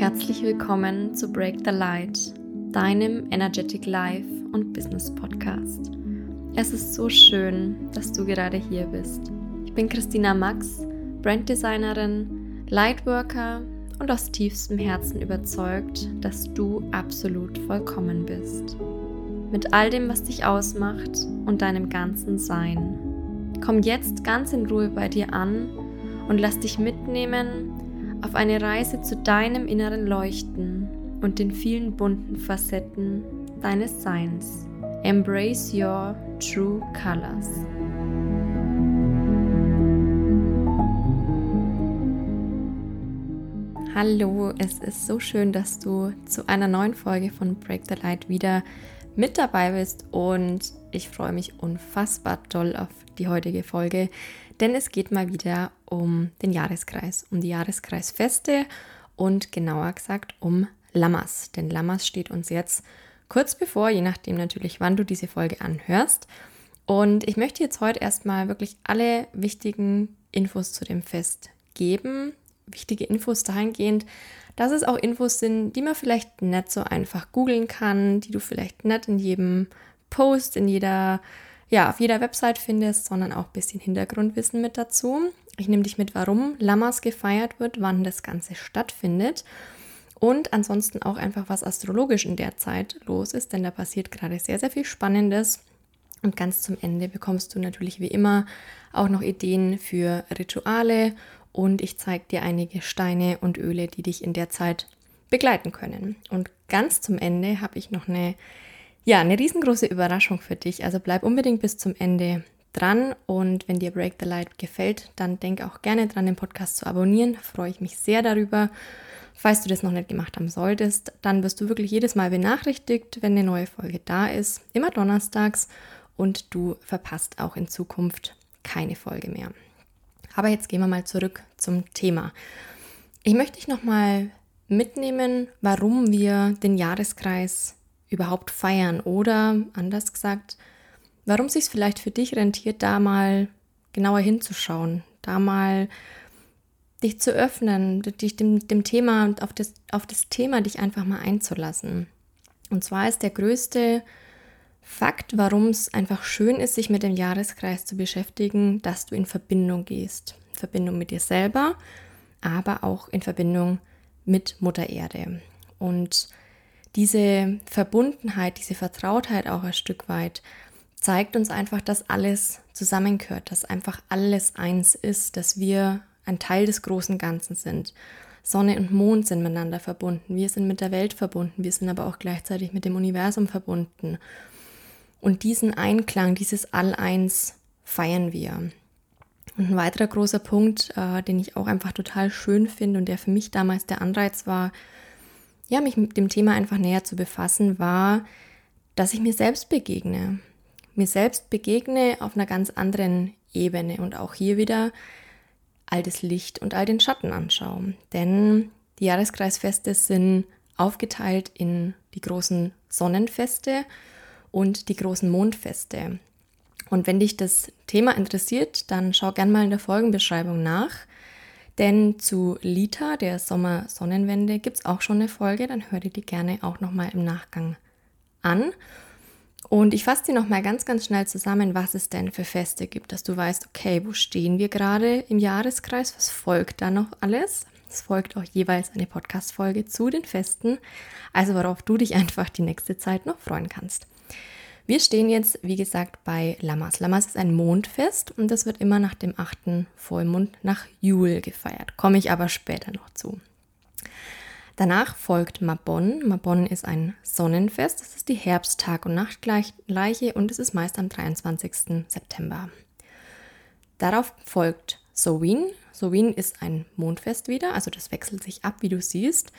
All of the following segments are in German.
Herzlich willkommen zu Break the Light, deinem Energetic Life und Business Podcast. Es ist so schön, dass du gerade hier bist. Ich bin Christina Max, Branddesignerin, Lightworker und aus tiefstem Herzen überzeugt, dass du absolut vollkommen bist. Mit all dem, was dich ausmacht und deinem ganzen Sein. Komm jetzt ganz in Ruhe bei dir an und lass dich mitnehmen auf eine Reise zu deinem inneren Leuchten und den vielen bunten Facetten deines Seins. Embrace your true colors. Hallo, es ist so schön, dass du zu einer neuen Folge von Break the Light wieder mit dabei bist und ich freue mich unfassbar toll auf die heutige Folge, denn es geht mal wieder um den Jahreskreis, um die Jahreskreisfeste und genauer gesagt um Lammers. Denn Lammers steht uns jetzt kurz bevor, je nachdem natürlich, wann du diese Folge anhörst. Und ich möchte jetzt heute erstmal wirklich alle wichtigen Infos zu dem Fest geben. Wichtige Infos dahingehend, dass es auch Infos sind, die man vielleicht nicht so einfach googeln kann, die du vielleicht nicht in jedem Post, in jeder ja, auf jeder Website findest, sondern auch ein bisschen Hintergrundwissen mit dazu. Ich nehme dich mit, warum Lammers gefeiert wird, wann das Ganze stattfindet und ansonsten auch einfach, was astrologisch in der Zeit los ist, denn da passiert gerade sehr, sehr viel Spannendes. Und ganz zum Ende bekommst du natürlich wie immer auch noch Ideen für Rituale und ich zeige dir einige Steine und Öle, die dich in der Zeit begleiten können. Und ganz zum Ende habe ich noch eine ja, eine riesengroße Überraschung für dich. Also bleib unbedingt bis zum Ende dran und wenn dir Break the Light gefällt, dann denk auch gerne dran, den Podcast zu abonnieren. freue ich mich sehr darüber. Falls du das noch nicht gemacht haben solltest, dann wirst du wirklich jedes Mal benachrichtigt, wenn eine neue Folge da ist. Immer donnerstags und du verpasst auch in Zukunft keine Folge mehr. Aber jetzt gehen wir mal zurück zum Thema. Ich möchte dich nochmal mitnehmen, warum wir den Jahreskreis überhaupt feiern oder anders gesagt, warum sich vielleicht für dich rentiert, da mal genauer hinzuschauen, da mal dich zu öffnen, dich dem, dem Thema, auf das, auf das Thema dich einfach mal einzulassen. Und zwar ist der größte Fakt, warum es einfach schön ist, sich mit dem Jahreskreis zu beschäftigen, dass du in Verbindung gehst. In Verbindung mit dir selber, aber auch in Verbindung mit Mutter Erde. Und diese Verbundenheit, diese Vertrautheit auch ein Stück weit zeigt uns einfach, dass alles zusammengehört, dass einfach alles eins ist, dass wir ein Teil des großen Ganzen sind. Sonne und Mond sind miteinander verbunden, wir sind mit der Welt verbunden, wir sind aber auch gleichzeitig mit dem Universum verbunden. Und diesen Einklang, dieses All-Eins feiern wir. Und ein weiterer großer Punkt, äh, den ich auch einfach total schön finde und der für mich damals der Anreiz war, ja, mich mit dem Thema einfach näher zu befassen, war, dass ich mir selbst begegne. Mir selbst begegne auf einer ganz anderen Ebene und auch hier wieder all das Licht und all den Schatten anschaue. Denn die Jahreskreisfeste sind aufgeteilt in die großen Sonnenfeste und die großen Mondfeste. Und wenn dich das Thema interessiert, dann schau gern mal in der Folgenbeschreibung nach. Denn zu Lita, der Sommersonnenwende, gibt es auch schon eine Folge, dann hör dir die gerne auch nochmal im Nachgang an. Und ich fasse dir nochmal ganz, ganz schnell zusammen, was es denn für Feste gibt, dass du weißt, okay, wo stehen wir gerade im Jahreskreis, was folgt da noch alles? Es folgt auch jeweils eine Podcast-Folge zu den Festen, also worauf du dich einfach die nächste Zeit noch freuen kannst. Wir stehen jetzt, wie gesagt, bei Lamas. Lamas ist ein Mondfest und das wird immer nach dem 8. Vollmond nach Jul gefeiert. Komme ich aber später noch zu. Danach folgt Mabon. Mabon ist ein Sonnenfest. Das ist die Herbsttag- und Nachtgleiche und es ist meist am 23. September. Darauf folgt Sowin. Sowin ist ein Mondfest wieder, also das wechselt sich ab, wie du siehst.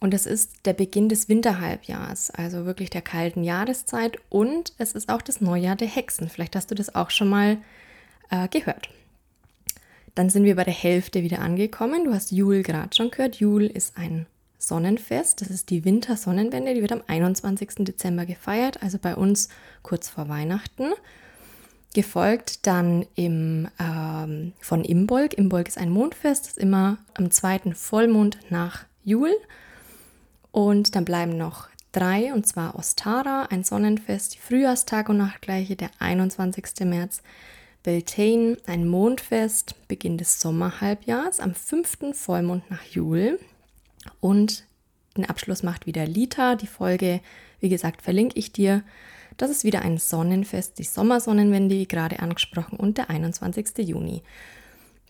Und es ist der Beginn des Winterhalbjahrs, also wirklich der kalten Jahreszeit. Und es ist auch das Neujahr der Hexen. Vielleicht hast du das auch schon mal äh, gehört. Dann sind wir bei der Hälfte wieder angekommen. Du hast Jul gerade schon gehört. Jul ist ein Sonnenfest. Das ist die Wintersonnenwende. Die wird am 21. Dezember gefeiert, also bei uns kurz vor Weihnachten. Gefolgt dann im, ähm, von Imbolg. Imbolg ist ein Mondfest, das ist immer am zweiten Vollmond nach Jul. Und dann bleiben noch drei, und zwar Ostara, ein Sonnenfest, die Frühjahrstag- und Nachtgleiche, der 21. März. Beltane, ein Mondfest, Beginn des Sommerhalbjahrs, am 5. Vollmond nach Jul. Und den Abschluss macht wieder Lita. Die Folge, wie gesagt, verlinke ich dir. Das ist wieder ein Sonnenfest, die Sommersonnenwende, wie gerade angesprochen, und der 21. Juni.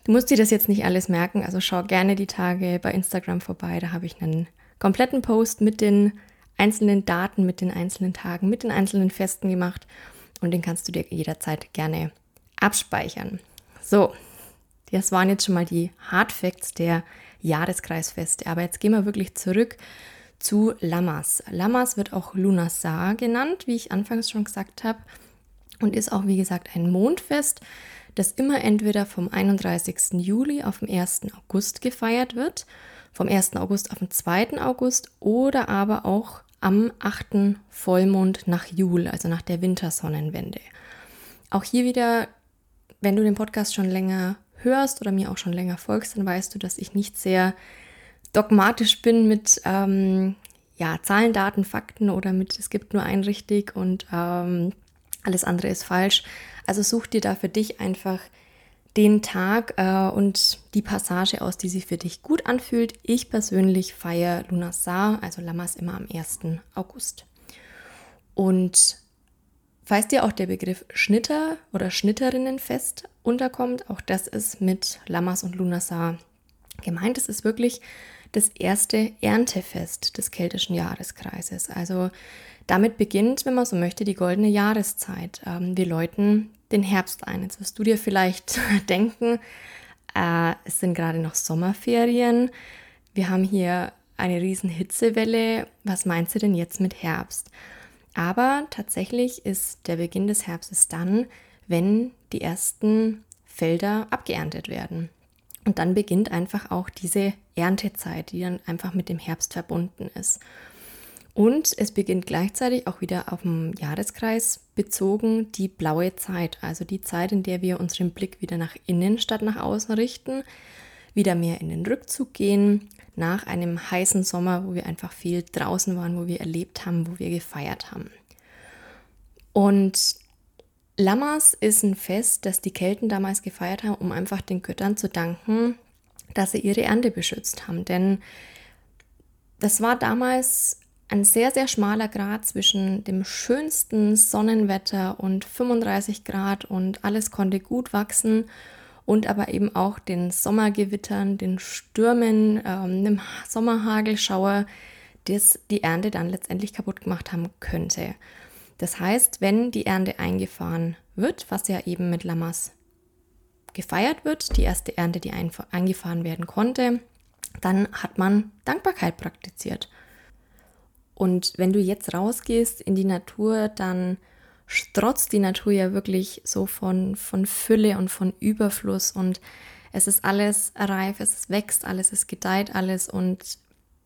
Du musst dir das jetzt nicht alles merken, also schau gerne die Tage bei Instagram vorbei. Da habe ich einen kompletten Post mit den einzelnen Daten, mit den einzelnen Tagen, mit den einzelnen Festen gemacht und den kannst du dir jederzeit gerne abspeichern. So, das waren jetzt schon mal die Hard Facts der Jahreskreisfeste. Aber jetzt gehen wir wirklich zurück zu Lamas. Lamas wird auch Lunasar genannt, wie ich anfangs schon gesagt habe, und ist auch, wie gesagt, ein Mondfest, das immer entweder vom 31. Juli auf den 1. August gefeiert wird, vom 1. August auf den 2. August oder aber auch am 8. Vollmond nach Jul, also nach der Wintersonnenwende. Auch hier wieder, wenn du den Podcast schon länger hörst oder mir auch schon länger folgst, dann weißt du, dass ich nicht sehr dogmatisch bin mit ähm, ja, Zahlen, Daten, Fakten oder mit es gibt nur ein richtig und ähm, alles andere ist falsch. Also such dir da für dich einfach den Tag äh, und die Passage aus, die sich für dich gut anfühlt. Ich persönlich feiere Lunasar, also Lamas, immer am 1. August. Und falls dir auch der Begriff Schnitter oder Schnitterinnenfest unterkommt, auch das ist mit Lamas und Lunasar gemeint. Es ist wirklich das erste Erntefest des keltischen Jahreskreises. Also damit beginnt, wenn man so möchte, die goldene Jahreszeit. Ähm, wir läuten den Herbst ein. Jetzt wirst du dir vielleicht denken, äh, es sind gerade noch Sommerferien. Wir haben hier eine riesen Hitzewelle. Was meinst du denn jetzt mit Herbst? Aber tatsächlich ist der Beginn des Herbstes dann, wenn die ersten Felder abgeerntet werden. Und dann beginnt einfach auch diese Erntezeit, die dann einfach mit dem Herbst verbunden ist. Und es beginnt gleichzeitig auch wieder auf dem Jahreskreis bezogen die blaue Zeit, also die Zeit, in der wir unseren Blick wieder nach innen statt nach außen richten, wieder mehr in den Rückzug gehen, nach einem heißen Sommer, wo wir einfach viel draußen waren, wo wir erlebt haben, wo wir gefeiert haben. Und Lammas ist ein Fest, das die Kelten damals gefeiert haben, um einfach den Göttern zu danken, dass sie ihre Ernte beschützt haben. Denn das war damals ein sehr, sehr schmaler Grad zwischen dem schönsten Sonnenwetter und 35 Grad und alles konnte gut wachsen und aber eben auch den Sommergewittern, den Stürmen, ähm, dem Sommerhagelschauer, das die Ernte dann letztendlich kaputt gemacht haben könnte. Das heißt, wenn die Ernte eingefahren wird, was ja eben mit Lamas gefeiert wird, die erste Ernte, die eingefahren werden konnte, dann hat man Dankbarkeit praktiziert. Und wenn du jetzt rausgehst in die Natur, dann strotzt die Natur ja wirklich so von, von Fülle und von Überfluss und es ist alles reif, es wächst alles, es gedeiht alles und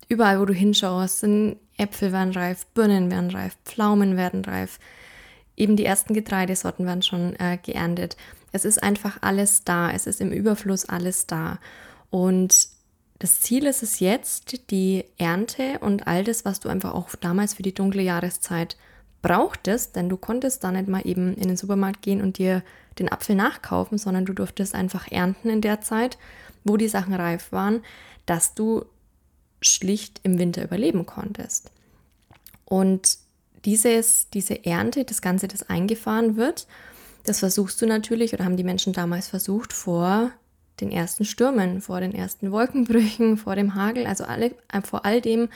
überall, wo du hinschaust, sind Äpfel werden reif, Birnen werden reif, Pflaumen werden reif. Eben die ersten Getreidesorten werden schon äh, geerntet. Es ist einfach alles da. Es ist im Überfluss alles da. Und das Ziel ist es jetzt, die Ernte und all das, was du einfach auch damals für die dunkle Jahreszeit brauchtest, denn du konntest da nicht mal eben in den Supermarkt gehen und dir den Apfel nachkaufen, sondern du durftest einfach ernten in der Zeit, wo die Sachen reif waren, dass du schlicht im Winter überleben konntest. Und dieses, diese Ernte, das Ganze, das eingefahren wird, das versuchst du natürlich oder haben die Menschen damals versucht vor den ersten Stürmen, vor den ersten Wolkenbrüchen, vor dem Hagel, also alle, äh, vor all dem,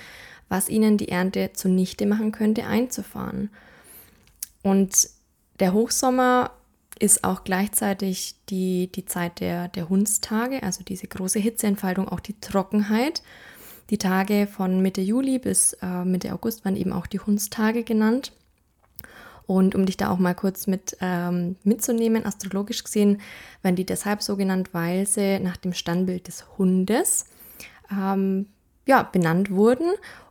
was ihnen die Ernte zunichte machen könnte, einzufahren. Und der Hochsommer ist auch gleichzeitig die, die Zeit der, der Hundstage, also diese große Hitzeentfaltung, auch die Trockenheit. Die Tage von Mitte Juli bis äh, Mitte August waren eben auch die Hundstage genannt. Und um dich da auch mal kurz mit ähm, mitzunehmen, astrologisch gesehen, werden die deshalb so genannt, weil sie nach dem Sternbild des Hundes ähm, ja, benannt wurden.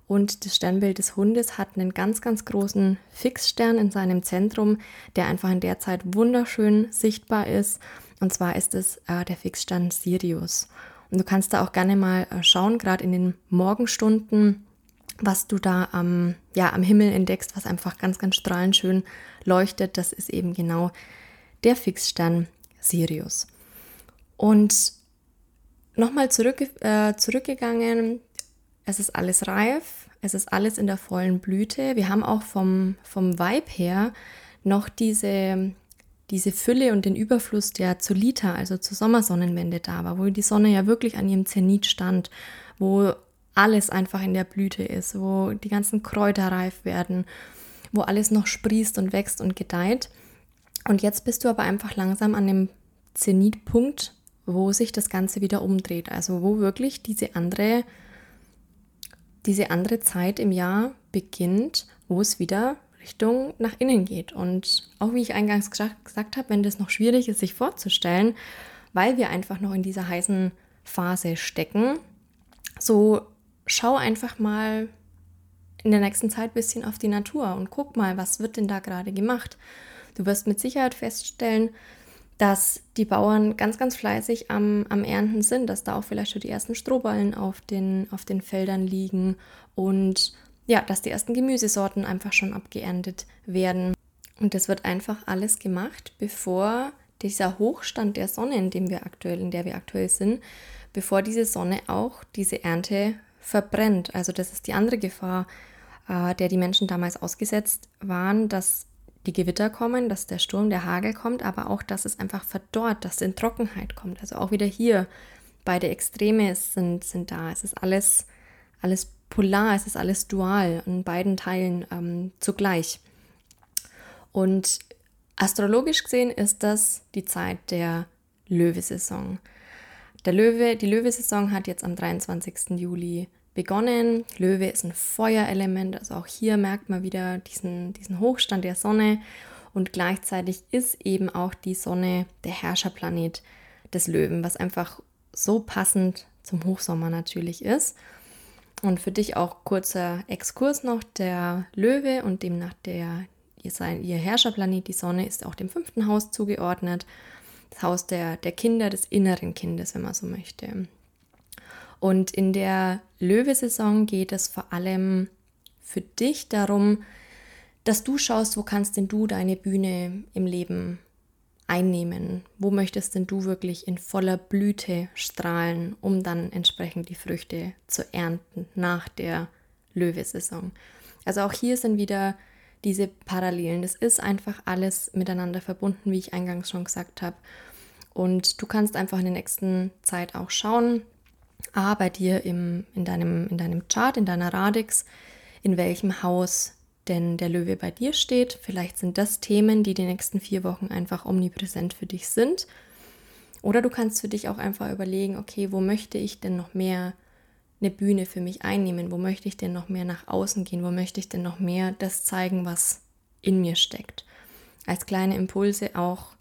Und das Sternbild des Hundes hat einen ganz, ganz großen Fixstern in seinem Zentrum, der einfach in der Zeit wunderschön sichtbar ist. Und zwar ist es äh, der Fixstern Sirius. Und du kannst da auch gerne mal äh, schauen, gerade in den Morgenstunden, was du da am, ja, am Himmel entdeckst, was einfach ganz, ganz strahlend schön leuchtet, das ist eben genau der Fixstern Sirius. Und nochmal zurück, äh, zurückgegangen, es ist alles reif, es ist alles in der vollen Blüte. Wir haben auch vom, vom Vibe her noch diese, diese Fülle und den Überfluss der Zulita, also zur Sommersonnenwende da war, wo die Sonne ja wirklich an ihrem Zenit stand, wo alles einfach in der Blüte ist, wo die ganzen Kräuter reif werden, wo alles noch sprießt und wächst und gedeiht. Und jetzt bist du aber einfach langsam an dem Zenitpunkt, wo sich das Ganze wieder umdreht. Also wo wirklich diese andere, diese andere Zeit im Jahr beginnt, wo es wieder Richtung nach innen geht. Und auch wie ich eingangs gesagt habe, wenn das noch schwierig ist, sich vorzustellen, weil wir einfach noch in dieser heißen Phase stecken, so schau einfach mal in der nächsten Zeit ein bisschen auf die Natur und guck mal, was wird denn da gerade gemacht. Du wirst mit Sicherheit feststellen, dass die Bauern ganz, ganz fleißig am, am Ernten sind, dass da auch vielleicht schon die ersten Strohballen auf den, auf den Feldern liegen und ja, dass die ersten Gemüsesorten einfach schon abgeerntet werden. Und das wird einfach alles gemacht, bevor dieser Hochstand der Sonne, in dem wir aktuell, in der wir aktuell sind, bevor diese Sonne auch diese Ernte verbrennt. Also das ist die andere Gefahr, äh, der die Menschen damals ausgesetzt waren, dass die Gewitter kommen, dass der Sturm, der Hagel kommt, aber auch, dass es einfach verdorrt, dass es in Trockenheit kommt. Also auch wieder hier, beide Extreme sind, sind da. Es ist alles, alles polar, es ist alles dual in beiden Teilen ähm, zugleich. Und astrologisch gesehen ist das die Zeit der Löwesaison. Der Löwe, die Löwesaison hat jetzt am 23. Juli begonnen. Löwe ist ein Feuerelement, also auch hier merkt man wieder diesen, diesen Hochstand der Sonne und gleichzeitig ist eben auch die Sonne der Herrscherplanet des Löwen, was einfach so passend zum Hochsommer natürlich ist. Und für dich auch kurzer Exkurs noch, der Löwe und demnach der, ihr, sein, ihr Herrscherplanet, die Sonne, ist auch dem fünften Haus zugeordnet. Das Haus der, der Kinder, des inneren Kindes, wenn man so möchte. Und in der Löwesaison geht es vor allem für dich darum, dass du schaust, wo kannst denn du deine Bühne im Leben einnehmen? Wo möchtest denn du wirklich in voller Blüte strahlen, um dann entsprechend die Früchte zu ernten nach der Löwesaison? Also auch hier sind wieder diese Parallelen. Das ist einfach alles miteinander verbunden, wie ich eingangs schon gesagt habe. Und du kannst einfach in der nächsten Zeit auch schauen, A, bei dir im, in, deinem, in deinem Chart, in deiner Radix, in welchem Haus denn der Löwe bei dir steht. Vielleicht sind das Themen, die die nächsten vier Wochen einfach omnipräsent für dich sind. Oder du kannst für dich auch einfach überlegen, okay, wo möchte ich denn noch mehr eine Bühne für mich einnehmen? Wo möchte ich denn noch mehr nach außen gehen? Wo möchte ich denn noch mehr das zeigen, was in mir steckt? Als kleine Impulse auch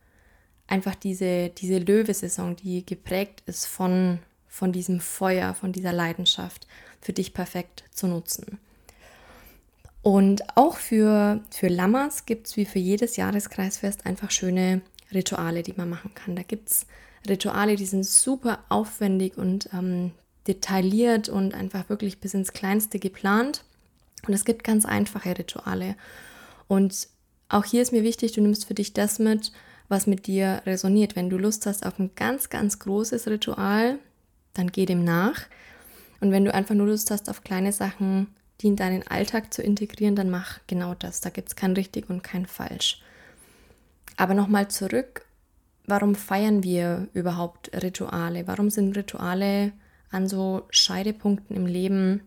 einfach diese, diese Löwesaison, die geprägt ist von von diesem Feuer, von dieser Leidenschaft für dich perfekt zu nutzen. Und auch für, für Lammers gibt es wie für jedes Jahreskreisfest einfach schöne Rituale, die man machen kann. Da gibt es Rituale, die sind super aufwendig und ähm, detailliert und einfach wirklich bis ins Kleinste geplant. Und es gibt ganz einfache Rituale. Und auch hier ist mir wichtig, du nimmst für dich das mit, was mit dir resoniert. Wenn du Lust hast auf ein ganz, ganz großes Ritual, dann geh dem nach. Und wenn du einfach nur Lust hast auf kleine Sachen, die in deinen Alltag zu integrieren, dann mach genau das. Da gibt es kein richtig und kein falsch. Aber nochmal zurück, warum feiern wir überhaupt Rituale? Warum sind Rituale an so Scheidepunkten im Leben,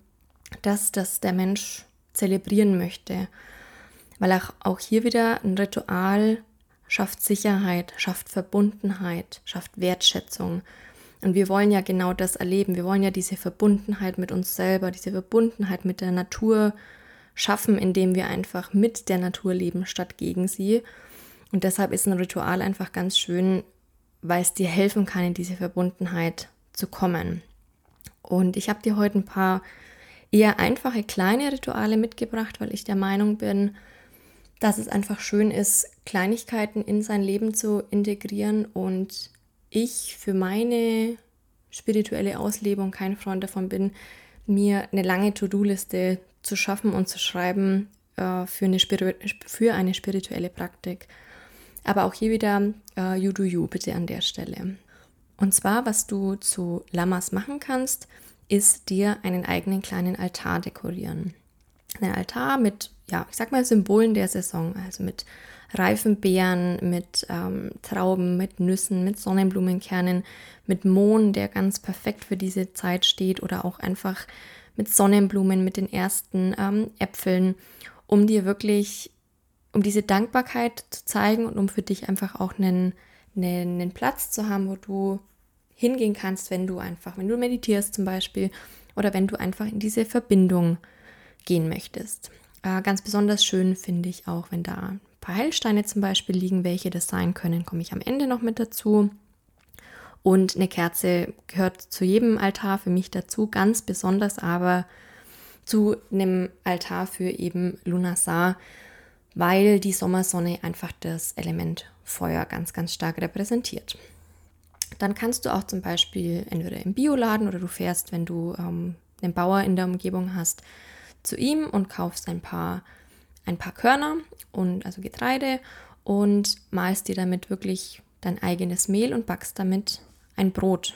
dass das der Mensch zelebrieren möchte? Weil auch, auch hier wieder ein Ritual schafft Sicherheit, schafft Verbundenheit, schafft Wertschätzung, und wir wollen ja genau das erleben. Wir wollen ja diese Verbundenheit mit uns selber, diese Verbundenheit mit der Natur schaffen, indem wir einfach mit der Natur leben statt gegen sie. Und deshalb ist ein Ritual einfach ganz schön, weil es dir helfen kann, in diese Verbundenheit zu kommen. Und ich habe dir heute ein paar eher einfache kleine Rituale mitgebracht, weil ich der Meinung bin, dass es einfach schön ist, Kleinigkeiten in sein Leben zu integrieren und ich für meine spirituelle Auslebung kein Freund davon bin, mir eine lange To-Do-Liste zu schaffen und zu schreiben äh, für, eine für eine spirituelle Praktik. Aber auch hier wieder äh, You Do You bitte an der Stelle. Und zwar, was du zu Lamas machen kannst, ist dir einen eigenen kleinen Altar dekorieren. Ein Altar mit, ja, ich sag mal Symbolen der Saison, also mit reifen Beeren, mit ähm, Trauben, mit Nüssen, mit Sonnenblumenkernen, mit Mohn, der ganz perfekt für diese Zeit steht, oder auch einfach mit Sonnenblumen, mit den ersten ähm, Äpfeln, um dir wirklich, um diese Dankbarkeit zu zeigen und um für dich einfach auch einen, einen, einen Platz zu haben, wo du hingehen kannst, wenn du einfach, wenn du meditierst zum Beispiel, oder wenn du einfach in diese Verbindung gehen möchtest. Äh, ganz besonders schön finde ich auch, wenn da paar Heilsteine zum Beispiel liegen. Welche das sein können, komme ich am Ende noch mit dazu. Und eine Kerze gehört zu jedem Altar für mich dazu, ganz besonders aber zu einem Altar für eben Lunasar, weil die Sommersonne einfach das Element Feuer ganz, ganz stark repräsentiert. Dann kannst du auch zum Beispiel entweder im Bioladen oder du fährst, wenn du ähm, einen Bauer in der Umgebung hast, zu ihm und kaufst ein paar ein paar Körner und also Getreide und malst dir damit wirklich dein eigenes Mehl und backst damit ein Brot.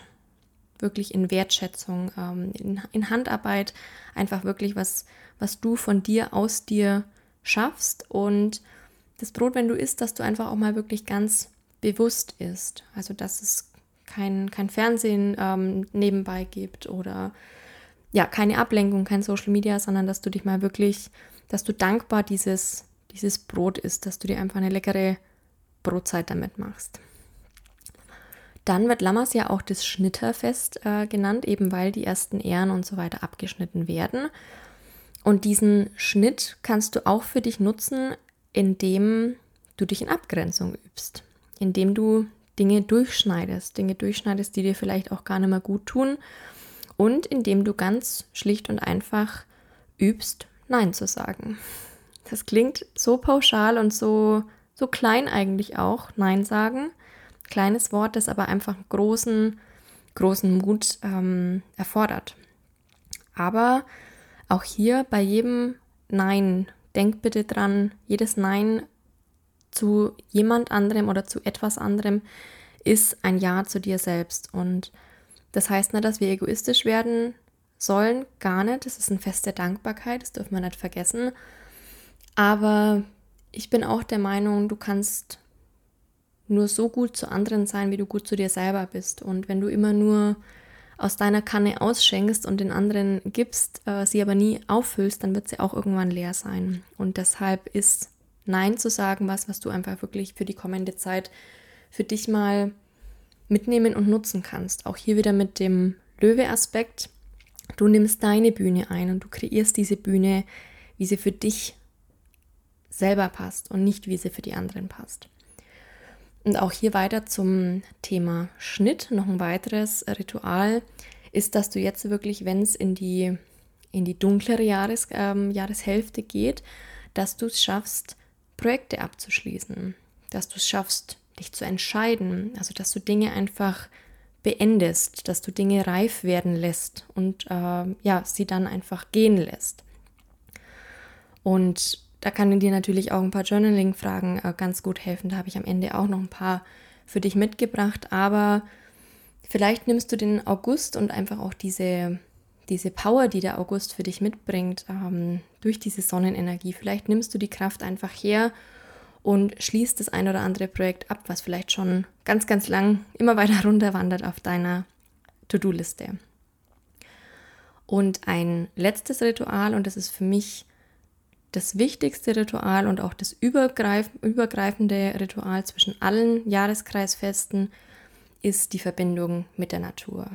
Wirklich in Wertschätzung, ähm, in, in Handarbeit, einfach wirklich was, was du von dir aus dir schaffst und das Brot, wenn du isst, dass du einfach auch mal wirklich ganz bewusst isst. Also dass es kein, kein Fernsehen ähm, nebenbei gibt oder ja, keine Ablenkung, kein Social Media, sondern dass du dich mal wirklich dass du dankbar dieses, dieses Brot isst, dass du dir einfach eine leckere Brotzeit damit machst. Dann wird Lammers ja auch das Schnitterfest äh, genannt, eben weil die ersten Ähren und so weiter abgeschnitten werden. Und diesen Schnitt kannst du auch für dich nutzen, indem du dich in Abgrenzung übst, indem du Dinge durchschneidest, Dinge durchschneidest, die dir vielleicht auch gar nicht mehr gut tun und indem du ganz schlicht und einfach übst, Nein zu sagen. Das klingt so pauschal und so, so klein eigentlich auch, Nein sagen. Kleines Wort, das aber einfach großen, großen Mut ähm, erfordert. Aber auch hier bei jedem Nein, denk bitte dran, jedes Nein zu jemand anderem oder zu etwas anderem ist ein Ja zu dir selbst. Und das heißt nicht, dass wir egoistisch werden, sollen, gar nicht. Das ist ein Fest der Dankbarkeit, das dürfen wir nicht vergessen. Aber ich bin auch der Meinung, du kannst nur so gut zu anderen sein, wie du gut zu dir selber bist. Und wenn du immer nur aus deiner Kanne ausschenkst und den anderen gibst, äh, sie aber nie auffüllst, dann wird sie auch irgendwann leer sein. Und deshalb ist Nein zu sagen was, was du einfach wirklich für die kommende Zeit für dich mal mitnehmen und nutzen kannst. Auch hier wieder mit dem Löwe-Aspekt. Du nimmst deine Bühne ein und du kreierst diese Bühne, wie sie für dich selber passt und nicht wie sie für die anderen passt. Und auch hier weiter zum Thema Schnitt. Noch ein weiteres Ritual ist, dass du jetzt wirklich, wenn es in die, in die dunklere Jahres, ähm, Jahreshälfte geht, dass du es schaffst, Projekte abzuschließen. Dass du es schaffst, dich zu entscheiden. Also, dass du Dinge einfach beendest, dass du Dinge reif werden lässt und äh, ja, sie dann einfach gehen lässt. Und da kann dir natürlich auch ein paar Journaling-Fragen äh, ganz gut helfen. Da habe ich am Ende auch noch ein paar für dich mitgebracht. Aber vielleicht nimmst du den August und einfach auch diese, diese Power, die der August für dich mitbringt, ähm, durch diese Sonnenenergie. Vielleicht nimmst du die Kraft einfach her und schließt das ein oder andere Projekt ab, was vielleicht schon ganz, ganz lang immer weiter runter wandert auf deiner To-Do-Liste. Und ein letztes Ritual, und das ist für mich das wichtigste Ritual und auch das übergreif übergreifende Ritual zwischen allen Jahreskreisfesten, ist die Verbindung mit der Natur.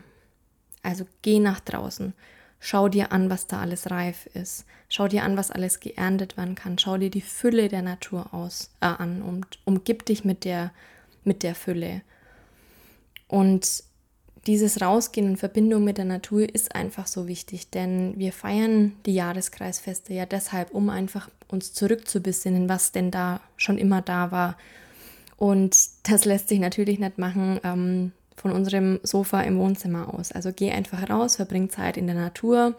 Also geh nach draußen, Schau dir an, was da alles reif ist. Schau dir an, was alles geerntet werden kann. Schau dir die Fülle der Natur aus, äh, an und umgib dich mit der, mit der Fülle. Und dieses Rausgehen in Verbindung mit der Natur ist einfach so wichtig, denn wir feiern die Jahreskreisfeste ja deshalb, um einfach uns zurückzubesinnen, was denn da schon immer da war. Und das lässt sich natürlich nicht machen, ähm, von unserem Sofa im Wohnzimmer aus. Also geh einfach raus, verbring Zeit in der Natur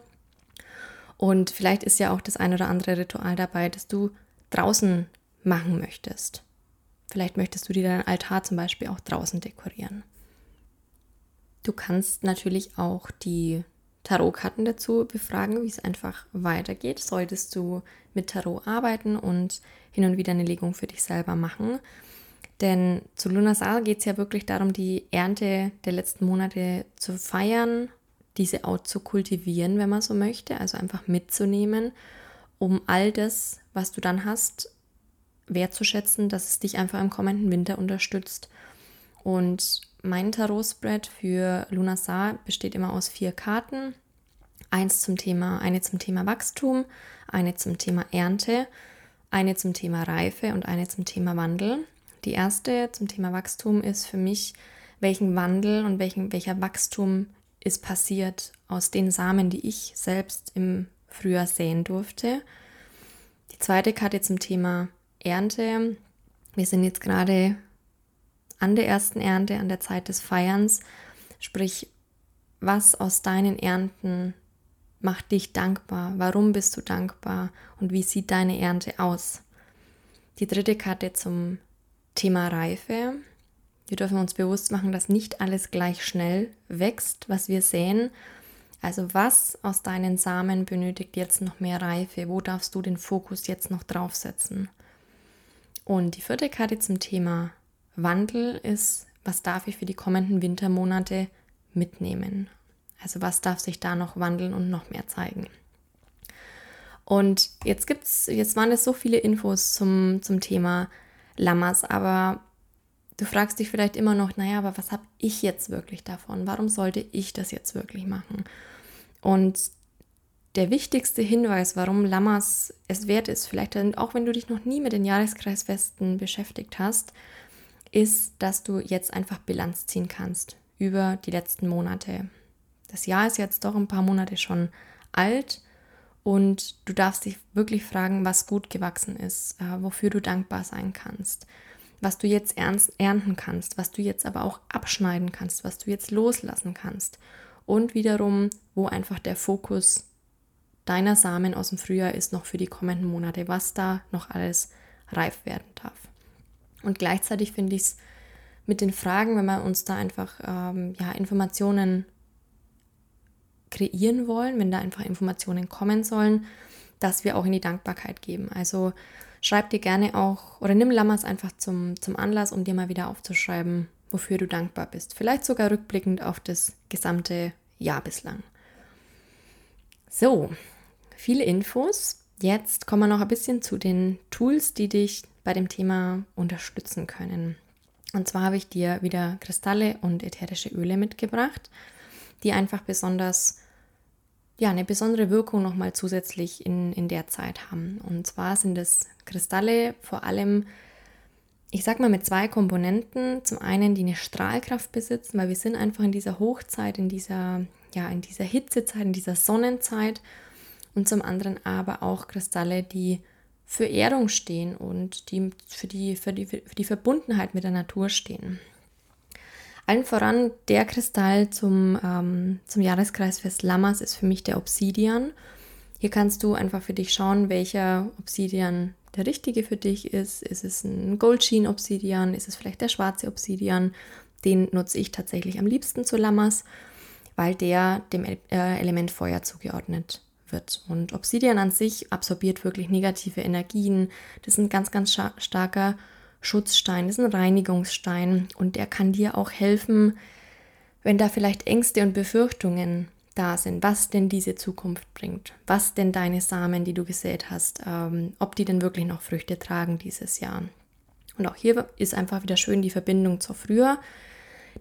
Und vielleicht ist ja auch das ein oder andere Ritual dabei, das du draußen machen möchtest. Vielleicht möchtest du dir deinen Altar zum Beispiel auch draußen dekorieren. Du kannst natürlich auch die Tarotkarten dazu befragen, wie es einfach weitergeht. Solltest du mit Tarot arbeiten und hin und wieder eine Legung für dich selber machen. Denn zu Lunasar geht es ja wirklich darum, die Ernte der letzten Monate zu feiern, diese auch zu kultivieren, wenn man so möchte, also einfach mitzunehmen, um all das, was du dann hast, wertzuschätzen, dass es dich einfach im kommenden Winter unterstützt. Und mein Tarot-Spread für Lunasar besteht immer aus vier Karten. Eins zum Thema, eine zum Thema Wachstum, eine zum Thema Ernte, eine zum Thema Reife und eine zum Thema Wandel. Die erste zum Thema Wachstum ist für mich, welchen Wandel und welchen, welcher Wachstum ist passiert aus den Samen, die ich selbst im Frühjahr säen durfte. Die zweite Karte zum Thema Ernte. Wir sind jetzt gerade an der ersten Ernte, an der Zeit des Feierns. Sprich, was aus deinen Ernten macht dich dankbar? Warum bist du dankbar? Und wie sieht deine Ernte aus? Die dritte Karte zum Thema Reife. Wir dürfen uns bewusst machen, dass nicht alles gleich schnell wächst, was wir sehen. Also was aus deinen Samen benötigt jetzt noch mehr Reife? Wo darfst du den Fokus jetzt noch draufsetzen? Und die vierte Karte zum Thema Wandel ist, was darf ich für die kommenden Wintermonate mitnehmen? Also was darf sich da noch wandeln und noch mehr zeigen? Und jetzt gibt's, jetzt waren es so viele Infos zum, zum Thema Lammers, aber du fragst dich vielleicht immer noch, naja, aber was habe ich jetzt wirklich davon? Warum sollte ich das jetzt wirklich machen? Und der wichtigste Hinweis, warum Lammers es wert ist, vielleicht auch wenn du dich noch nie mit den Jahreskreisfesten beschäftigt hast, ist, dass du jetzt einfach Bilanz ziehen kannst über die letzten Monate. Das Jahr ist jetzt doch ein paar Monate schon alt und du darfst dich wirklich fragen, was gut gewachsen ist, äh, wofür du dankbar sein kannst, was du jetzt ernten kannst, was du jetzt aber auch abschneiden kannst, was du jetzt loslassen kannst und wiederum, wo einfach der Fokus deiner Samen aus dem Frühjahr ist noch für die kommenden Monate, was da noch alles reif werden darf. Und gleichzeitig finde ich es mit den Fragen, wenn wir uns da einfach ähm, ja, Informationen kreieren wollen, wenn da einfach Informationen kommen sollen, dass wir auch in die Dankbarkeit geben. Also schreib dir gerne auch oder nimm Lammers einfach zum, zum Anlass, um dir mal wieder aufzuschreiben, wofür du dankbar bist. Vielleicht sogar rückblickend auf das gesamte Jahr bislang. So, viele Infos. Jetzt kommen wir noch ein bisschen zu den Tools, die dich bei dem Thema unterstützen können. Und zwar habe ich dir wieder Kristalle und ätherische Öle mitgebracht, die einfach besonders, ja, eine besondere Wirkung nochmal zusätzlich in, in der Zeit haben. Und zwar sind es Kristalle vor allem, ich sag mal, mit zwei Komponenten. Zum einen, die eine Strahlkraft besitzen, weil wir sind einfach in dieser Hochzeit, in dieser, ja, in dieser Hitzezeit, in dieser Sonnenzeit. Und zum anderen aber auch Kristalle, die für Erdung stehen und die für, die, für, die, für die Verbundenheit mit der Natur stehen. Allen voran der Kristall zum, ähm, zum Jahreskreisfest Lammers ist für mich der Obsidian. Hier kannst du einfach für dich schauen, welcher Obsidian der richtige für dich ist. Ist es ein Goldsheen-Obsidian? Ist es vielleicht der schwarze Obsidian? Den nutze ich tatsächlich am liebsten zu Lammers, weil der dem äh, Element Feuer zugeordnet wird. Und Obsidian an sich absorbiert wirklich negative Energien. Das ist ein ganz, ganz starker Schutzstein, das ist ein Reinigungsstein und der kann dir auch helfen, wenn da vielleicht Ängste und Befürchtungen da sind, was denn diese Zukunft bringt, was denn deine Samen, die du gesät hast, ähm, ob die denn wirklich noch Früchte tragen dieses Jahr. Und auch hier ist einfach wieder schön die Verbindung zur Früher.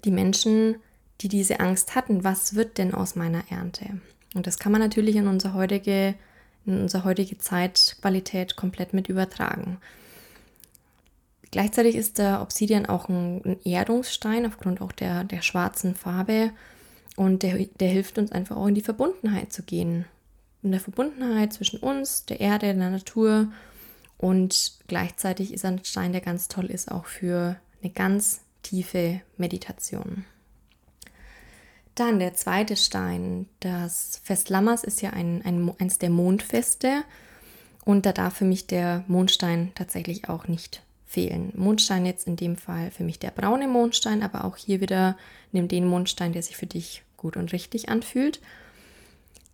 Die Menschen, die diese Angst hatten, was wird denn aus meiner Ernte? Und das kann man natürlich in unsere heutige, in unsere heutige Zeitqualität komplett mit übertragen. Gleichzeitig ist der Obsidian auch ein, ein Erdungsstein aufgrund auch der, der schwarzen Farbe und der, der hilft uns einfach auch in die Verbundenheit zu gehen. In der Verbundenheit zwischen uns, der Erde, der Natur und gleichzeitig ist ein Stein, der ganz toll ist auch für eine ganz tiefe Meditation. Dann der zweite Stein, das Fest Lammers ist ja ein, ein, eins der Mondfeste und da darf für mich der Mondstein tatsächlich auch nicht fehlen. Mondstein jetzt in dem Fall für mich der braune Mondstein, aber auch hier wieder nimm den Mondstein, der sich für dich gut und richtig anfühlt.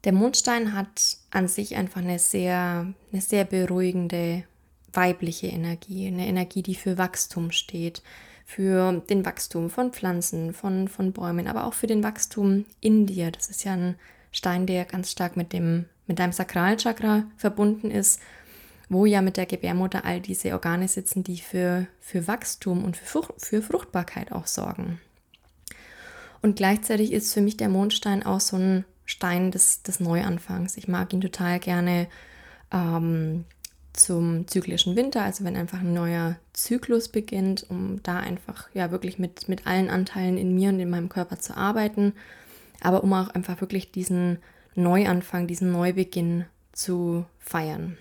Der Mondstein hat an sich einfach eine sehr, eine sehr beruhigende weibliche Energie, eine Energie, die für Wachstum steht, für den Wachstum von Pflanzen, von, von Bäumen, aber auch für den Wachstum in dir. Das ist ja ein Stein, der ganz stark mit dem, mit deinem Sakralchakra verbunden ist, wo ja mit der Gebärmutter all diese Organe sitzen, die für, für Wachstum und für, für Fruchtbarkeit auch sorgen. Und gleichzeitig ist für mich der Mondstein auch so ein Stein des, des Neuanfangs. Ich mag ihn total gerne ähm, zum zyklischen Winter, also wenn einfach ein neuer Zyklus beginnt, um da einfach ja wirklich mit, mit allen Anteilen in mir und in meinem Körper zu arbeiten, aber um auch einfach wirklich diesen Neuanfang, diesen Neubeginn zu feiern.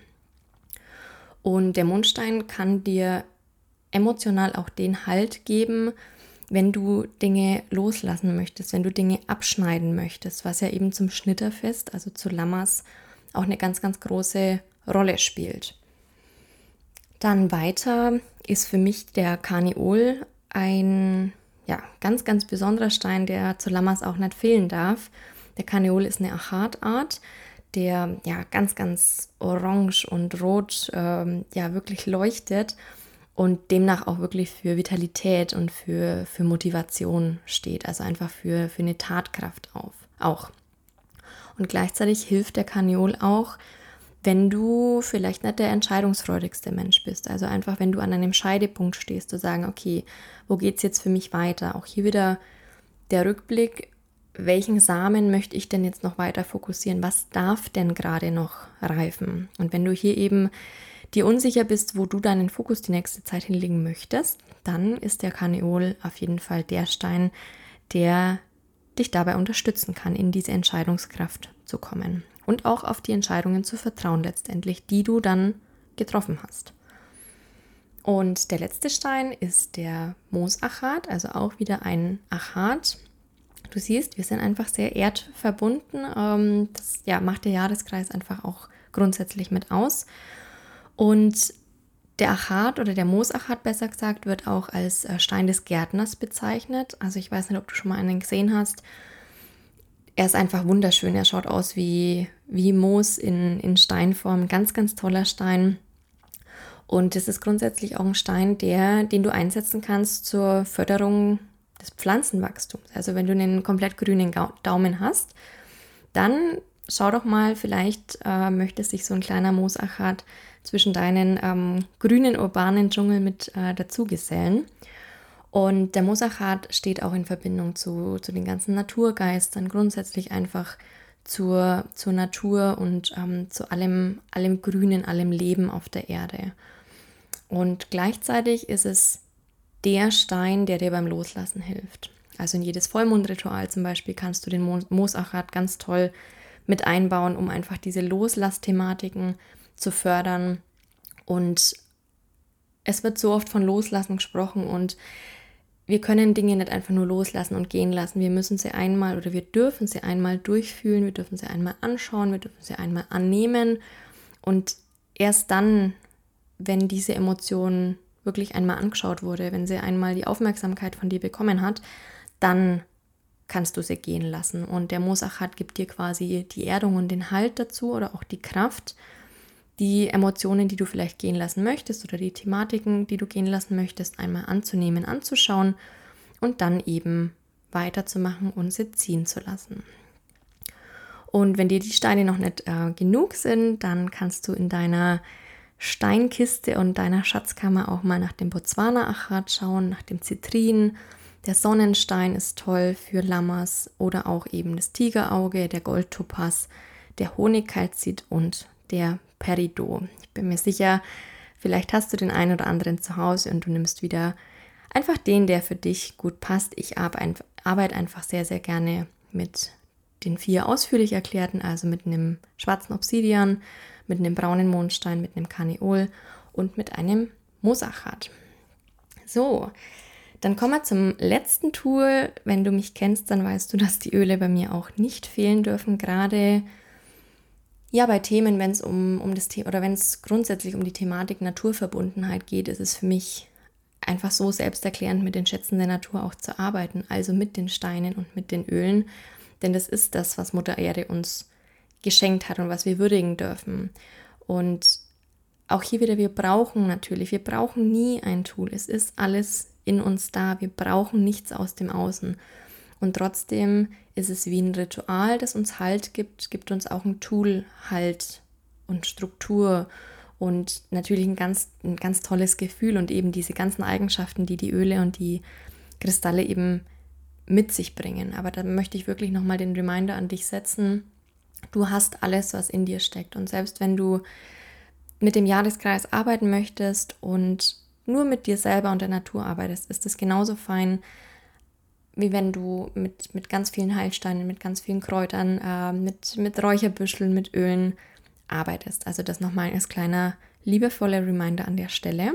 Und der Mondstein kann dir emotional auch den Halt geben, wenn du Dinge loslassen möchtest, wenn du Dinge abschneiden möchtest, was ja eben zum Schnitterfest, also zu Lammers, auch eine ganz, ganz große Rolle spielt. Dann weiter ist für mich der Karneol ein ja, ganz, ganz besonderer Stein, der zu Lammers auch nicht fehlen darf. Der Karneol ist eine Achatart, der ja ganz, ganz orange und rot ähm, ja wirklich leuchtet und demnach auch wirklich für Vitalität und für, für Motivation steht, also einfach für, für eine Tatkraft auf, auch. Und gleichzeitig hilft der Karneol auch, wenn du vielleicht nicht der entscheidungsfreudigste Mensch bist. Also einfach, wenn du an einem Scheidepunkt stehst, zu sagen, okay, wo geht es jetzt für mich weiter? Auch hier wieder der Rückblick, welchen Samen möchte ich denn jetzt noch weiter fokussieren? Was darf denn gerade noch reifen? Und wenn du hier eben dir unsicher bist, wo du deinen Fokus die nächste Zeit hinlegen möchtest, dann ist der Karneol auf jeden Fall der Stein, der dich dabei unterstützen kann, in diese Entscheidungskraft zu kommen und auch auf die Entscheidungen zu vertrauen letztendlich, die du dann getroffen hast. Und der letzte Stein ist der Moosachat, also auch wieder ein Achat. Du siehst, wir sind einfach sehr erdverbunden. Ähm, das ja, macht der Jahreskreis einfach auch grundsätzlich mit aus. Und der Achat oder der Moosachat besser gesagt wird auch als äh, Stein des Gärtners bezeichnet. Also ich weiß nicht, ob du schon mal einen gesehen hast er ist einfach wunderschön. Er schaut aus wie, wie Moos in, in Steinform. Ganz, ganz toller Stein. Und es ist grundsätzlich auch ein Stein, der, den du einsetzen kannst zur Förderung des Pflanzenwachstums. Also wenn du einen komplett grünen Daumen hast, dann schau doch mal, vielleicht äh, möchte sich so ein kleiner Moosachat zwischen deinen ähm, grünen urbanen Dschungel mit äh, dazu gesellen. Und der Mosachat steht auch in Verbindung zu, zu den ganzen Naturgeistern, grundsätzlich einfach zur, zur Natur und ähm, zu allem, allem Grünen, allem Leben auf der Erde. Und gleichzeitig ist es der Stein, der dir beim Loslassen hilft. Also in jedes Vollmondritual zum Beispiel kannst du den Moosachat ganz toll mit einbauen, um einfach diese Loslassthematiken zu fördern. Und es wird so oft von Loslassen gesprochen und wir können Dinge nicht einfach nur loslassen und gehen lassen. Wir müssen sie einmal oder wir dürfen sie einmal durchfühlen, wir dürfen sie einmal anschauen, wir dürfen sie einmal annehmen. Und erst dann, wenn diese Emotion wirklich einmal angeschaut wurde, wenn sie einmal die Aufmerksamkeit von dir bekommen hat, dann kannst du sie gehen lassen. Und der Mosachat gibt dir quasi die Erdung und den Halt dazu oder auch die Kraft, die Emotionen, die du vielleicht gehen lassen möchtest oder die Thematiken, die du gehen lassen möchtest, einmal anzunehmen, anzuschauen und dann eben weiterzumachen und sie ziehen zu lassen. Und wenn dir die Steine noch nicht äh, genug sind, dann kannst du in deiner Steinkiste und deiner Schatzkammer auch mal nach dem Botswana-Achat schauen, nach dem Zitrin. Der Sonnenstein ist toll für Lammers oder auch eben das Tigerauge, der Goldtopas, der Honigkalzit und der Peridot. Ich bin mir sicher, vielleicht hast du den einen oder anderen zu Hause und du nimmst wieder einfach den, der für dich gut passt. Ich arbeite einfach sehr, sehr gerne mit den vier ausführlich erklärten, also mit einem schwarzen Obsidian, mit einem braunen Mondstein, mit einem Karneol und mit einem Mosachat. So, Dann kommen wir zum letzten Tool. Wenn du mich kennst, dann weißt du, dass die Öle bei mir auch nicht fehlen dürfen. Gerade ja, bei Themen, wenn es um, um das Thema oder wenn es grundsätzlich um die Thematik Naturverbundenheit geht, ist es für mich einfach so selbsterklärend mit den Schätzen der Natur auch zu arbeiten, also mit den Steinen und mit den Ölen. Denn das ist das, was Mutter Erde uns geschenkt hat und was wir würdigen dürfen. Und auch hier wieder, wir brauchen natürlich, wir brauchen nie ein Tool. Es ist alles in uns da. Wir brauchen nichts aus dem Außen. Und trotzdem ist es wie ein Ritual, das uns Halt gibt, gibt uns auch ein Tool Halt und Struktur und natürlich ein ganz, ein ganz tolles Gefühl und eben diese ganzen Eigenschaften, die die Öle und die Kristalle eben mit sich bringen. Aber da möchte ich wirklich nochmal den Reminder an dich setzen. Du hast alles, was in dir steckt. Und selbst wenn du mit dem Jahreskreis arbeiten möchtest und nur mit dir selber und der Natur arbeitest, ist es genauso fein, wie wenn du mit, mit ganz vielen Heilsteinen, mit ganz vielen Kräutern, äh, mit, mit Räucherbüscheln, mit Ölen arbeitest. Also das nochmal als kleiner liebevoller Reminder an der Stelle.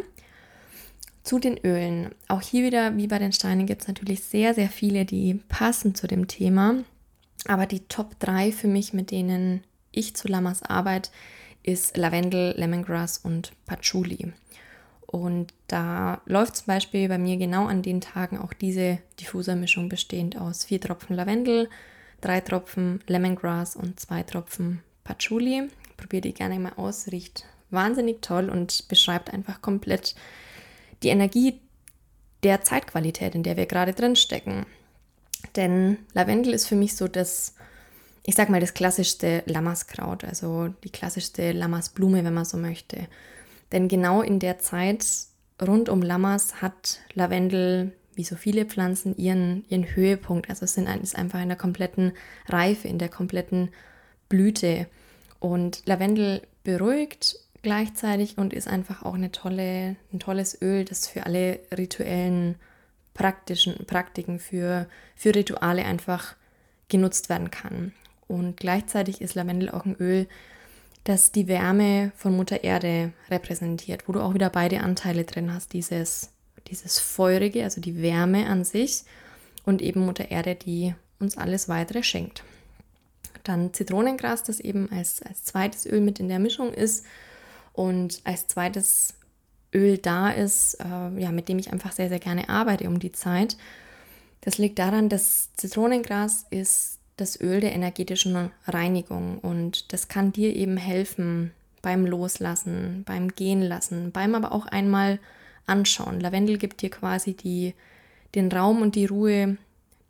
Zu den Ölen. Auch hier wieder, wie bei den Steinen, gibt es natürlich sehr, sehr viele, die passen zu dem Thema. Aber die Top 3 für mich, mit denen ich zu Lamas arbeite, ist Lavendel, Lemongrass und Patchouli. Und da läuft zum Beispiel bei mir genau an den Tagen auch diese Diffusermischung bestehend aus vier Tropfen Lavendel, drei Tropfen Lemongrass und zwei Tropfen Patchouli. Probiert die gerne mal aus, riecht wahnsinnig toll und beschreibt einfach komplett die Energie der Zeitqualität, in der wir gerade drin stecken. Denn Lavendel ist für mich so das, ich sag mal, das klassischste Lammaskraut, also die klassischste Lammasblume, wenn man so möchte. Denn genau in der Zeit rund um Lammers hat Lavendel, wie so viele Pflanzen, ihren, ihren Höhepunkt. Also es sind, ist einfach in der kompletten Reife, in der kompletten Blüte. Und Lavendel beruhigt gleichzeitig und ist einfach auch eine tolle, ein tolles Öl, das für alle rituellen praktischen Praktiken, für, für Rituale einfach genutzt werden kann. Und gleichzeitig ist Lavendel auch ein Öl, das die Wärme von Mutter Erde repräsentiert, wo du auch wieder beide Anteile drin hast, dieses, dieses Feurige, also die Wärme an sich und eben Mutter Erde, die uns alles weitere schenkt. Dann Zitronengras, das eben als, als zweites Öl mit in der Mischung ist und als zweites Öl da ist, äh, ja, mit dem ich einfach sehr, sehr gerne arbeite um die Zeit. Das liegt daran, dass Zitronengras ist das Öl der energetischen Reinigung und das kann dir eben helfen beim Loslassen, beim Gehen lassen, beim aber auch einmal anschauen. Lavendel gibt dir quasi die, den Raum und die Ruhe,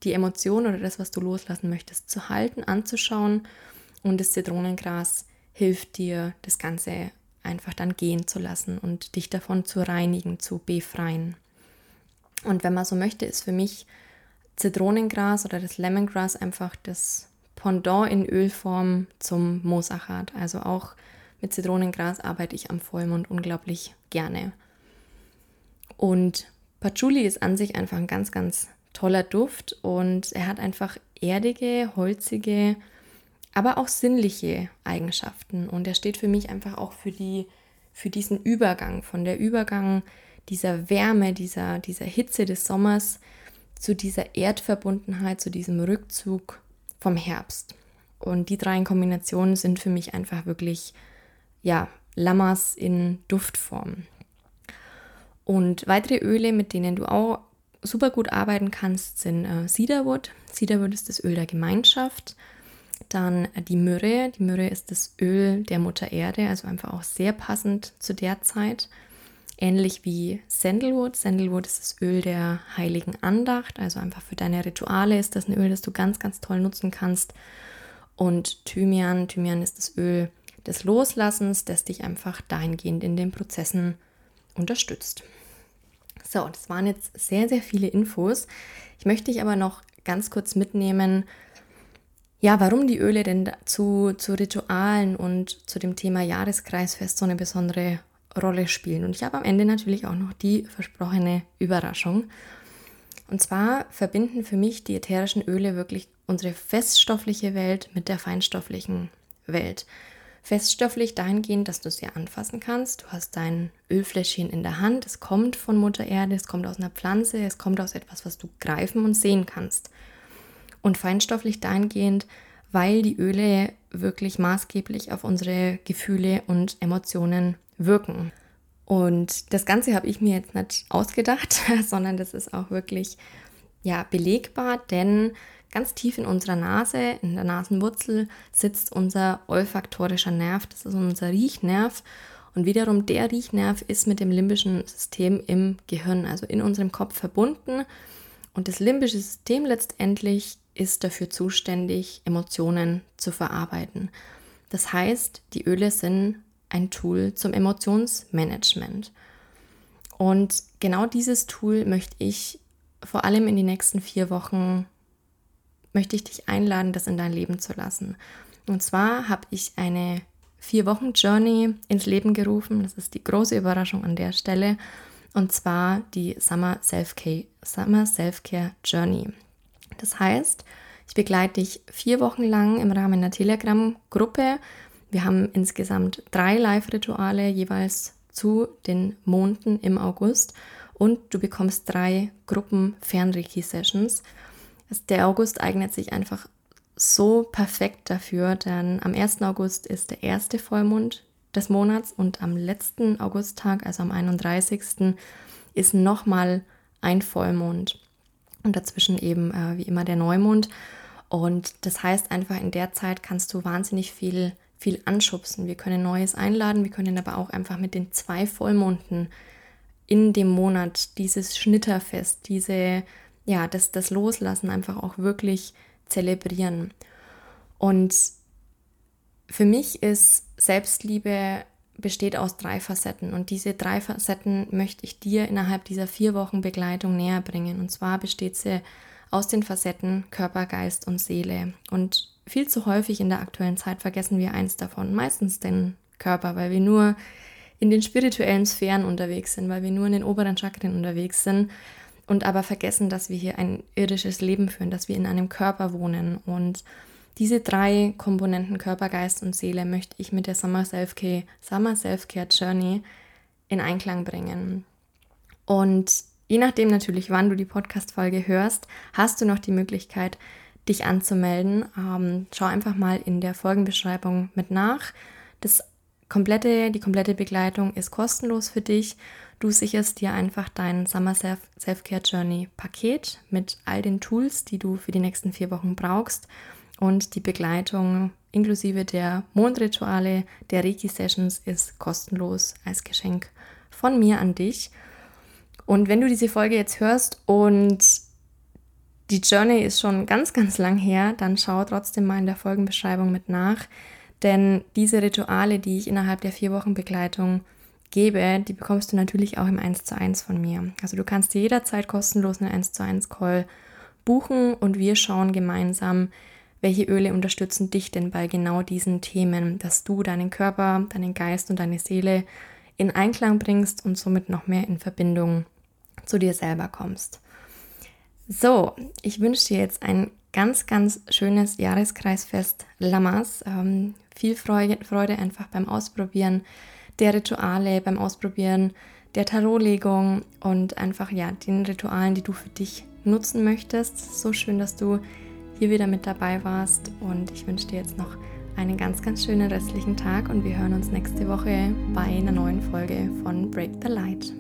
die Emotion oder das, was du loslassen möchtest, zu halten, anzuschauen und das Zitronengras hilft dir, das Ganze einfach dann gehen zu lassen und dich davon zu reinigen, zu befreien. Und wenn man so möchte, ist für mich Zitronengras oder das Lemongrass einfach das Pendant in Ölform zum Moosachat. Also auch mit Zitronengras arbeite ich am Vollmond unglaublich gerne. Und Patchouli ist an sich einfach ein ganz, ganz toller Duft und er hat einfach erdige, holzige, aber auch sinnliche Eigenschaften. Und er steht für mich einfach auch für, die, für diesen Übergang, von der Übergang dieser Wärme, dieser, dieser Hitze des Sommers zu dieser Erdverbundenheit, zu diesem Rückzug vom Herbst. Und die drei in Kombination sind für mich einfach wirklich, ja, Lammers in Duftform. Und weitere Öle, mit denen du auch super gut arbeiten kannst, sind äh, Cedarwood. Cedarwood ist das Öl der Gemeinschaft. Dann äh, die Myrrhe. Die Myrrhe ist das Öl der Mutter Erde, also einfach auch sehr passend zu der Zeit. Ähnlich wie Sandalwood. Sandalwood ist das Öl der heiligen Andacht, also einfach für deine Rituale ist das ein Öl, das du ganz, ganz toll nutzen kannst. Und Thymian, Thymian ist das Öl des Loslassens, das dich einfach dahingehend in den Prozessen unterstützt. So, das waren jetzt sehr, sehr viele Infos. Ich möchte dich aber noch ganz kurz mitnehmen, ja, warum die Öle denn zu, zu Ritualen und zu dem Thema Jahreskreisfest so eine besondere Rolle spielen. Und ich habe am Ende natürlich auch noch die versprochene Überraschung. Und zwar verbinden für mich die ätherischen Öle wirklich unsere feststoffliche Welt mit der feinstofflichen Welt. Feststofflich dahingehend, dass du es ja anfassen kannst. Du hast dein Ölfläschchen in der Hand. Es kommt von Mutter Erde, es kommt aus einer Pflanze, es kommt aus etwas, was du greifen und sehen kannst. Und feinstofflich dahingehend, weil die Öle wirklich maßgeblich auf unsere Gefühle und Emotionen wirken. Und das Ganze habe ich mir jetzt nicht ausgedacht, sondern das ist auch wirklich ja, belegbar, denn ganz tief in unserer Nase, in der Nasenwurzel, sitzt unser olfaktorischer Nerv. Das ist unser Riechnerv. Und wiederum der Riechnerv ist mit dem limbischen System im Gehirn, also in unserem Kopf verbunden. Und das limbische System letztendlich ist dafür zuständig, Emotionen zu verarbeiten. Das heißt, die Öle sind ein Tool zum Emotionsmanagement. Und genau dieses Tool möchte ich vor allem in die nächsten vier Wochen, möchte ich dich einladen, das in dein Leben zu lassen. Und zwar habe ich eine vier Wochen Journey ins Leben gerufen. Das ist die große Überraschung an der Stelle. Und zwar die Summer Self-Care Summer Self Journey. Das heißt, ich begleite dich vier Wochen lang im Rahmen der Telegram-Gruppe wir haben insgesamt drei Live-Rituale jeweils zu den Monden im August und du bekommst drei Gruppen Fernreiki-Sessions. Der August eignet sich einfach so perfekt dafür, denn am 1. August ist der erste Vollmond des Monats und am letzten Augusttag, also am 31. ist nochmal ein Vollmond und dazwischen eben äh, wie immer der Neumond. Und das heißt einfach, in der Zeit kannst du wahnsinnig viel viel anschubsen. Wir können Neues einladen, wir können aber auch einfach mit den zwei Vollmonden in dem Monat dieses Schnitterfest, diese, ja, das, das Loslassen einfach auch wirklich zelebrieren. Und für mich ist Selbstliebe besteht aus drei Facetten und diese drei Facetten möchte ich dir innerhalb dieser vier Wochen Begleitung näher bringen. Und zwar besteht sie aus den Facetten Körper, Geist und Seele. Und viel zu häufig in der aktuellen Zeit vergessen wir eins davon, meistens den Körper, weil wir nur in den spirituellen Sphären unterwegs sind, weil wir nur in den oberen Chakren unterwegs sind und aber vergessen, dass wir hier ein irdisches Leben führen, dass wir in einem Körper wohnen. Und diese drei Komponenten Körper, Geist und Seele möchte ich mit der Summer Self-Care Summer Self-Care Journey in Einklang bringen. Und je nachdem natürlich, wann du die Podcast-Folge hörst, hast du noch die Möglichkeit, dich anzumelden. Ähm, schau einfach mal in der Folgenbeschreibung mit nach. Das komplette, die komplette Begleitung ist kostenlos für dich. Du sicherst dir einfach dein Summer Self-Care Journey Paket mit all den Tools, die du für die nächsten vier Wochen brauchst und die Begleitung inklusive der Mondrituale, der Reiki-Sessions ist kostenlos als Geschenk von mir an dich. Und wenn du diese Folge jetzt hörst und die Journey ist schon ganz, ganz lang her, dann schau trotzdem mal in der Folgenbeschreibung mit nach. Denn diese Rituale, die ich innerhalb der vier Wochen Begleitung gebe, die bekommst du natürlich auch im 1 zu 1 von mir. Also du kannst jederzeit kostenlos einen 1 zu 1 Call buchen und wir schauen gemeinsam, welche Öle unterstützen dich denn bei genau diesen Themen, dass du deinen Körper, deinen Geist und deine Seele in Einklang bringst und somit noch mehr in Verbindung zu dir selber kommst. So, ich wünsche dir jetzt ein ganz, ganz schönes Jahreskreisfest Lamas. Ähm, viel Freude, Freude einfach beim Ausprobieren der Rituale, beim Ausprobieren der Tarotlegung und einfach ja den Ritualen, die du für dich nutzen möchtest. So schön, dass du hier wieder mit dabei warst und ich wünsche dir jetzt noch einen ganz, ganz schönen restlichen Tag und wir hören uns nächste Woche bei einer neuen Folge von Break the Light.